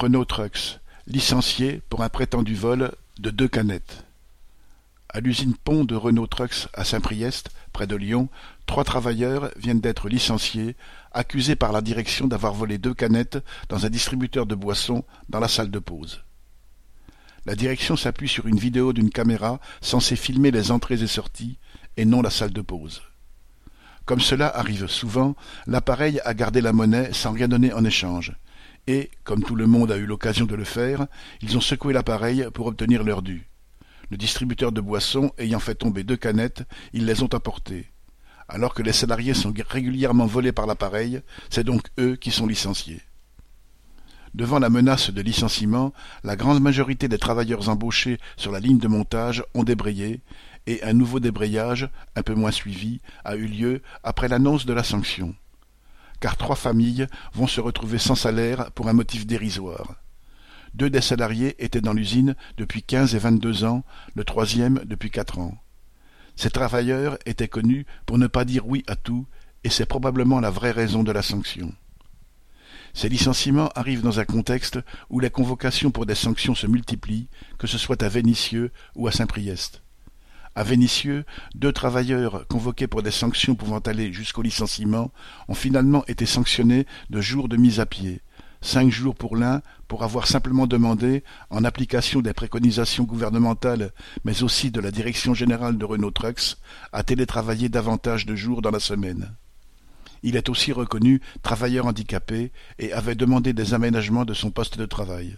Renault Trucks, licencié pour un prétendu vol de deux canettes. À l'usine Pont de Renault Trucks à Saint-Priest, près de Lyon, trois travailleurs viennent d'être licenciés, accusés par la direction d'avoir volé deux canettes dans un distributeur de boissons dans la salle de pause. La direction s'appuie sur une vidéo d'une caméra censée filmer les entrées et sorties, et non la salle de pause. Comme cela arrive souvent, l'appareil a gardé la monnaie sans rien donner en échange et, comme tout le monde a eu l'occasion de le faire, ils ont secoué l'appareil pour obtenir leur dû. Le distributeur de boissons ayant fait tomber deux canettes, ils les ont apportées. Alors que les salariés sont régulièrement volés par l'appareil, c'est donc eux qui sont licenciés. Devant la menace de licenciement, la grande majorité des travailleurs embauchés sur la ligne de montage ont débrayé, et un nouveau débrayage, un peu moins suivi, a eu lieu après l'annonce de la sanction car trois familles vont se retrouver sans salaire pour un motif dérisoire. Deux des salariés étaient dans l'usine depuis quinze et vingt-deux ans, le troisième depuis quatre ans. Ces travailleurs étaient connus pour ne pas dire oui à tout, et c'est probablement la vraie raison de la sanction. Ces licenciements arrivent dans un contexte où les convocations pour des sanctions se multiplient, que ce soit à Vénissieux ou à Saint-Priest. À Vénissieux, deux travailleurs convoqués pour des sanctions pouvant aller jusqu'au licenciement ont finalement été sanctionnés de jours de mise à pied, cinq jours pour l'un pour avoir simplement demandé, en application des préconisations gouvernementales mais aussi de la direction générale de Renault Trucks, à télétravailler davantage de jours dans la semaine. Il est aussi reconnu travailleur handicapé et avait demandé des aménagements de son poste de travail.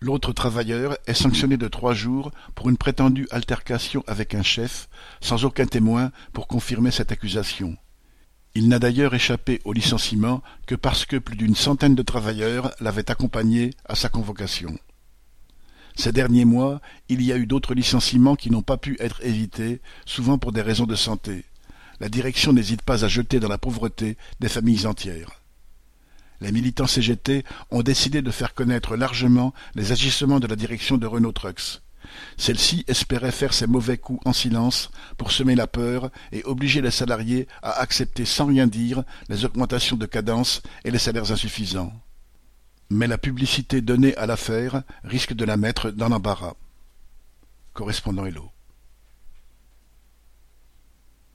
L'autre travailleur est sanctionné de trois jours pour une prétendue altercation avec un chef, sans aucun témoin pour confirmer cette accusation. Il n'a d'ailleurs échappé au licenciement que parce que plus d'une centaine de travailleurs l'avaient accompagné à sa convocation. Ces derniers mois, il y a eu d'autres licenciements qui n'ont pas pu être évités, souvent pour des raisons de santé. La direction n'hésite pas à jeter dans la pauvreté des familles entières les militants CGT ont décidé de faire connaître largement les agissements de la direction de Renault Trucks. Celle-ci espérait faire ses mauvais coups en silence pour semer la peur et obliger les salariés à accepter sans rien dire les augmentations de cadence et les salaires insuffisants. Mais la publicité donnée à l'affaire risque de la mettre dans l'embarras. Correspondant Hello.